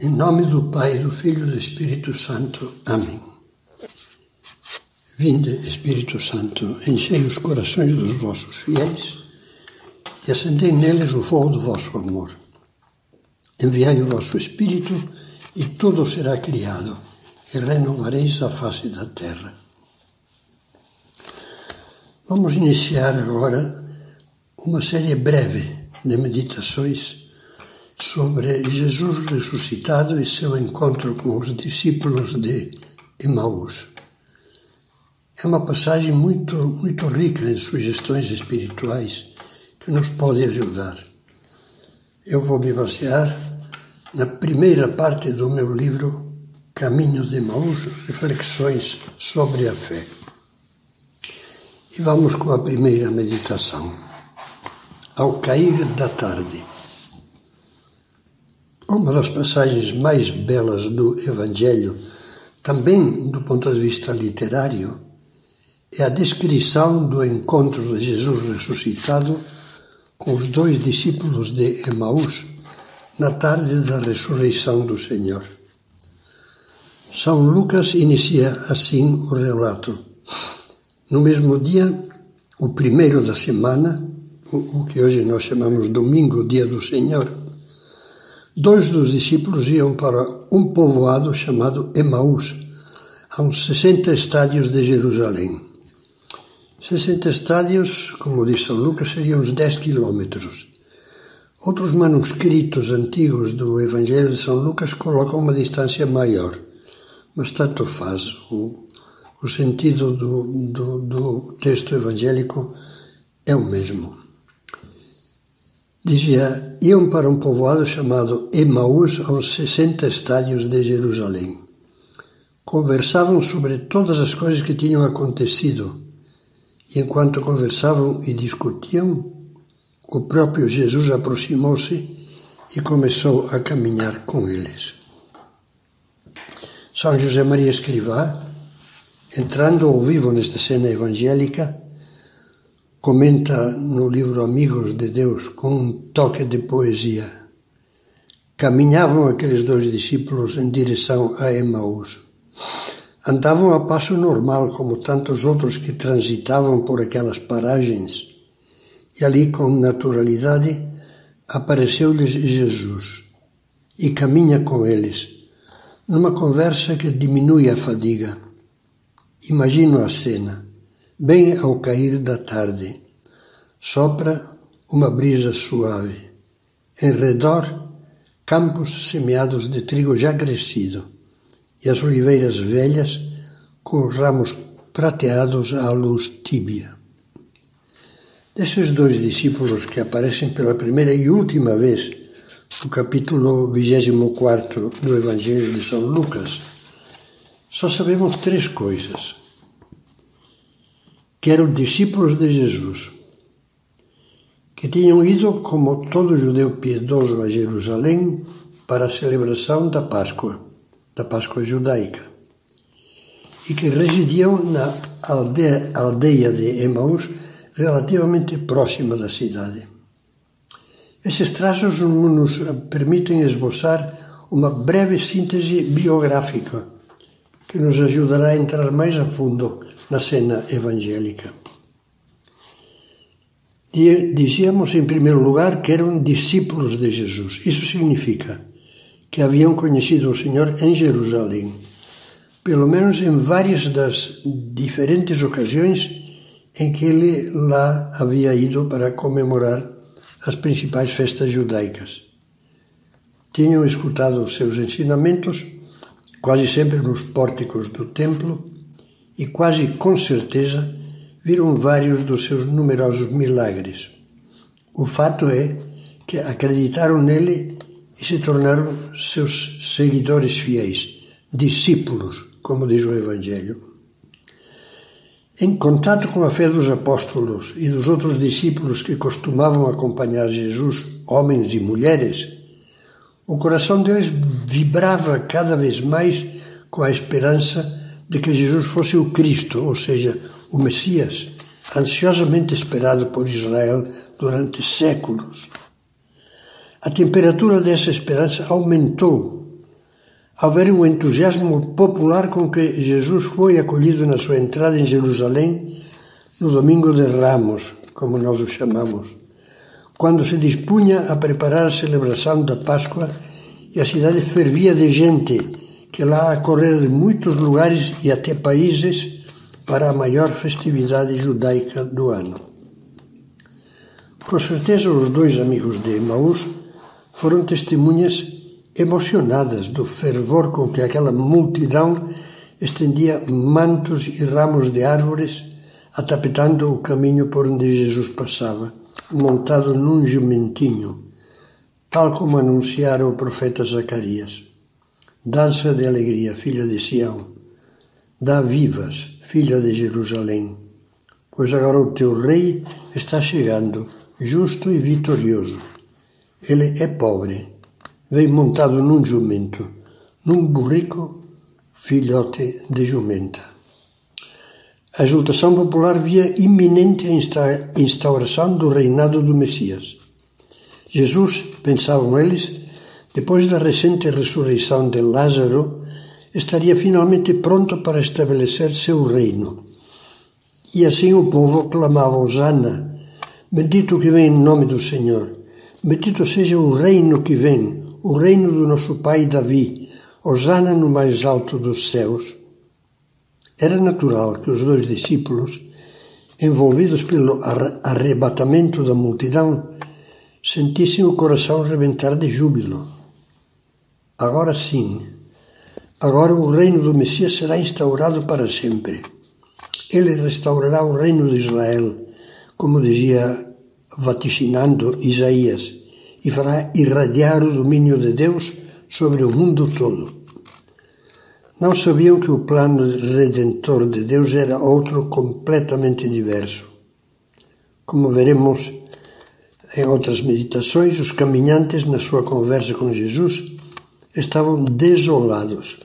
Em nome do Pai, do Filho e do Espírito Santo. Amém. Vinde, Espírito Santo, enchei os corações dos vossos fiéis e acendei neles o fogo do vosso amor. Enviai o vosso Espírito e tudo será criado e renovareis a face da terra. Vamos iniciar agora uma série breve de meditações sobre Jesus ressuscitado e seu encontro com os discípulos de Emaús. É uma passagem muito, muito rica em sugestões espirituais que nos pode ajudar. Eu vou me basear na primeira parte do meu livro Caminho de Emaús, Reflexões sobre a Fé. E vamos com a primeira meditação. Ao cair da tarde. Uma das passagens mais belas do Evangelho, também do ponto de vista literário, é a descrição do encontro de Jesus ressuscitado com os dois discípulos de Emaús na tarde da ressurreição do Senhor. São Lucas inicia assim o relato. No mesmo dia, o primeiro da semana, o que hoje nós chamamos domingo, dia do Senhor, Dois dos discípulos iam para um povoado chamado Emaús, a uns 60 estádios de Jerusalém. 60 estádios, como diz São Lucas, seriam uns 10 quilômetros. Outros manuscritos antigos do Evangelho de São Lucas colocam uma distância maior, mas tanto faz. O, o sentido do, do, do texto evangélico é o mesmo. Dizia, iam para um povoado chamado Emaús, a uns 60 estádios de Jerusalém. Conversavam sobre todas as coisas que tinham acontecido. E enquanto conversavam e discutiam, o próprio Jesus aproximou-se e começou a caminhar com eles. São José Maria Escrivá, entrando ao vivo nesta cena evangélica, comenta no livro Amigos de Deus com um toque de poesia. Caminhavam aqueles dois discípulos em direção a Emaús. Andavam a passo normal, como tantos outros que transitavam por aquelas paragens, e ali, com naturalidade, apareceu-lhes Jesus e caminha com eles, numa conversa que diminui a fadiga. Imagino a cena Bem ao cair da tarde, sopra uma brisa suave. Em redor, campos semeados de trigo já crescido e as oliveiras velhas com os ramos prateados à luz tíbia. Desses dois discípulos que aparecem pela primeira e última vez no capítulo 24 do Evangelho de São Lucas, só sabemos três coisas que eram discípulos de Jesus, que tinham ido, como todo judeu piedoso, a Jerusalém para a celebração da Páscoa, da Páscoa judaica, e que residiam na aldeia, aldeia de Emaús, relativamente próxima da cidade. Esses traços nos permitem esboçar uma breve síntese biográfica que nos ajudará a entrar mais a fundo na cena evangélica. Dizíamos, em primeiro lugar, que eram discípulos de Jesus. Isso significa que haviam conhecido o Senhor em Jerusalém, pelo menos em várias das diferentes ocasiões em que ele lá havia ido para comemorar as principais festas judaicas. Tinham escutado os seus ensinamentos, quase sempre nos pórticos do templo, e quase com certeza viram vários dos seus numerosos milagres. O fato é que acreditaram nele e se tornaram seus seguidores fiéis, discípulos, como diz o Evangelho. Em contato com a fé dos apóstolos e dos outros discípulos que costumavam acompanhar Jesus, homens e mulheres, o coração deles vibrava cada vez mais com a esperança de que Jesus fosse o Cristo, ou seja, o Messias, ansiosamente esperado por Israel durante séculos. A temperatura dessa esperança aumentou ao ver o entusiasmo popular com que Jesus foi acolhido na sua entrada em Jerusalém no domingo de Ramos, como nós o chamamos, quando se dispunha a preparar a celebração da Páscoa e a cidade fervia de gente que lá acorrera de muitos lugares e até países para a maior festividade judaica do ano. Com certeza, os dois amigos de Emaús foram testemunhas emocionadas do fervor com que aquela multidão estendia mantos e ramos de árvores, atapetando o caminho por onde Jesus passava, montado num jumentinho, tal como anunciara o profeta Zacarias. Dança de alegria, filha de Sião. Dá vivas, filha de Jerusalém, pois agora o teu rei está chegando, justo e vitorioso. Ele é pobre veio montado num jumento, num burrico filhote de jumenta. A exultação popular via iminente a instauração do reinado do Messias. Jesus, pensavam eles, depois da recente ressurreição de Lázaro, estaria finalmente pronto para estabelecer seu reino. E assim o povo clamava Osana, bendito que vem em nome do Senhor, bendito seja o reino que vem, o reino do nosso pai Davi, Osana no mais alto dos céus. Era natural que os dois discípulos, envolvidos pelo arrebatamento da multidão, sentissem o coração rebentar de júbilo. Agora sim, agora o reino do Messias será instaurado para sempre. Ele restaurará o reino de Israel, como dizia vaticinando Isaías e fará irradiar o domínio de Deus sobre o mundo todo. Não sabiam que o plano redentor de Deus era outro completamente diverso. Como veremos em outras meditações, os caminhantes, na sua conversa com Jesus, estavam desolados,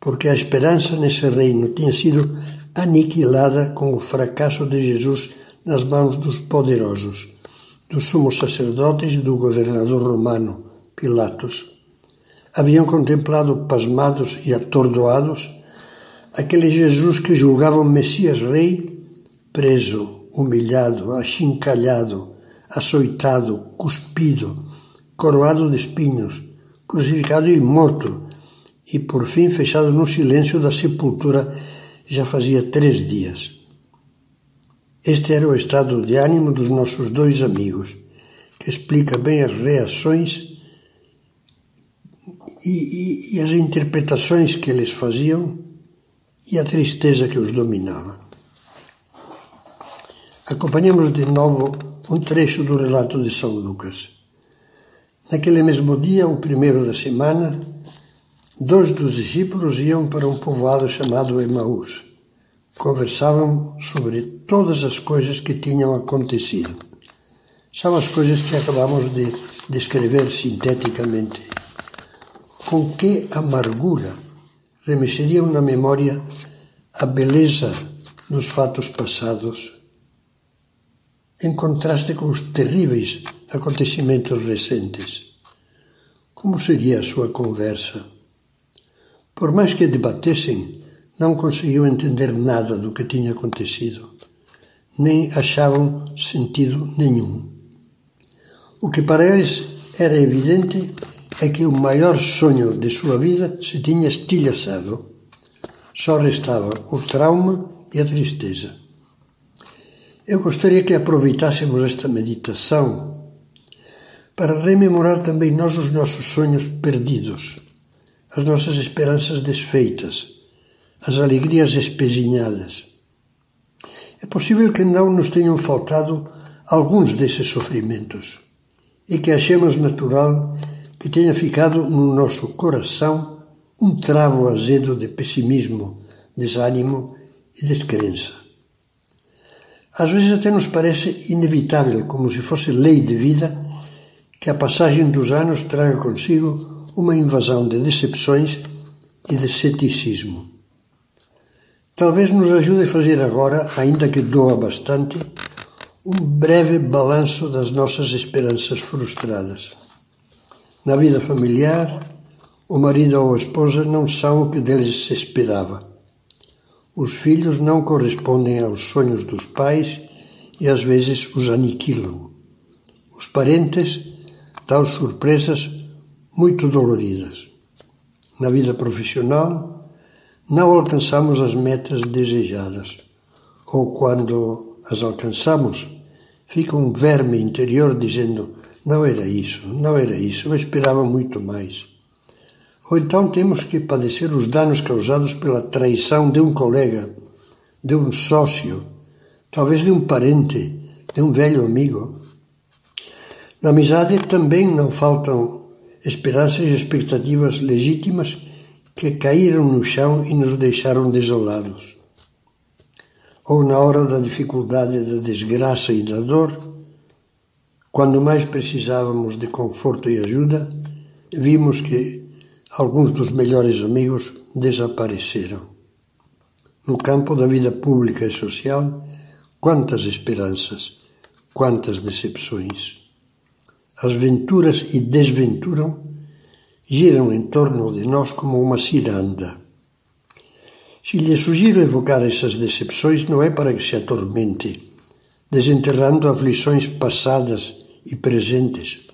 porque a esperança nesse reino tinha sido aniquilada com o fracasso de Jesus nas mãos dos poderosos dos sumos sacerdotes e do governador romano, Pilatos. Haviam contemplado pasmados e atordoados aquele Jesus que julgavam Messias Rei, preso, humilhado, achincalhado, açoitado, cuspido, coroado de espinhos, crucificado e morto, e por fim fechado no silêncio da sepultura já fazia três dias. Este era o estado de ânimo dos nossos dois amigos, que explica bem as reações e, e, e as interpretações que eles faziam e a tristeza que os dominava. Acompanhamos de novo um trecho do relato de São Lucas. Naquele mesmo dia, o primeiro da semana, dois dos discípulos iam para um povoado chamado Emaús conversavam sobre todas as coisas que tinham acontecido. São as coisas que acabamos de descrever sinteticamente. Com que amargura remexeriam na memória a beleza dos fatos passados, em contraste com os terríveis acontecimentos recentes. Como seria a sua conversa? Por mais que debatessem, não conseguiu entender nada do que tinha acontecido, nem achavam sentido nenhum. O que para eles era evidente é que o maior sonho de sua vida se tinha estilhaçado. Só restava o trauma e a tristeza. Eu gostaria que aproveitássemos esta meditação para rememorar também nós os nossos sonhos perdidos, as nossas esperanças desfeitas, as alegrias espezinhadas. É possível que não nos tenham faltado alguns desses sofrimentos e que achemos natural que tenha ficado no nosso coração um travo azedo de pessimismo, desânimo e descrença. Às vezes até nos parece inevitável, como se fosse lei de vida, que a passagem dos anos traga consigo uma invasão de decepções e de ceticismo. Talvez nos ajude a fazer agora, ainda que doa bastante, um breve balanço das nossas esperanças frustradas. Na vida familiar, O marido ou a esposa não são o que deles se esperava. Os filhos não correspondem aos sonhos dos pais e às vezes os aniquilam. Os parentes dão surpresas muito doloridas. Na vida profissional, não alcançamos as metas desejadas, ou quando as alcançamos, fica um verme interior dizendo: não era isso, não era isso, eu esperava muito mais. Ou então temos que padecer os danos causados pela traição de um colega, de um sócio, talvez de um parente, de um velho amigo. Na amizade também não faltam esperanças e expectativas legítimas que caíram no chão e nos deixaram desolados. Ou na hora da dificuldade, da desgraça e da dor, quando mais precisávamos de conforto e ajuda, vimos que alguns dos melhores amigos desapareceram. No campo da vida pública e social, quantas esperanças, quantas decepções. As venturas e desventuram giram em torno de nós como uma ciranda. Se lhe sugiro evocar essas decepções, não é para que se atormente, desenterrando aflições passadas e presentes,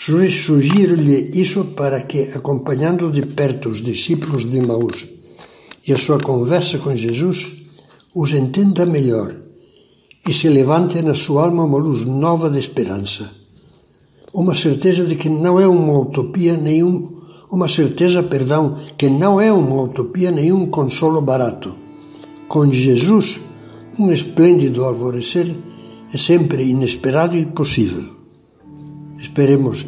Sugiro-lhe isso para que, acompanhando de perto os discípulos de Maús e a sua conversa com Jesus, os entenda melhor e se levante na sua alma uma luz nova de esperança. Uma certeza de que não é uma utopia nenhum, uma certeza, perdão, que não é uma utopia nenhum consolo barato. Com Jesus, um esplêndido alvorecer é sempre inesperado e possível. Esperemos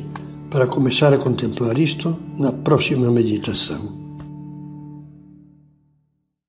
para começar a contemplar isto na próxima meditação.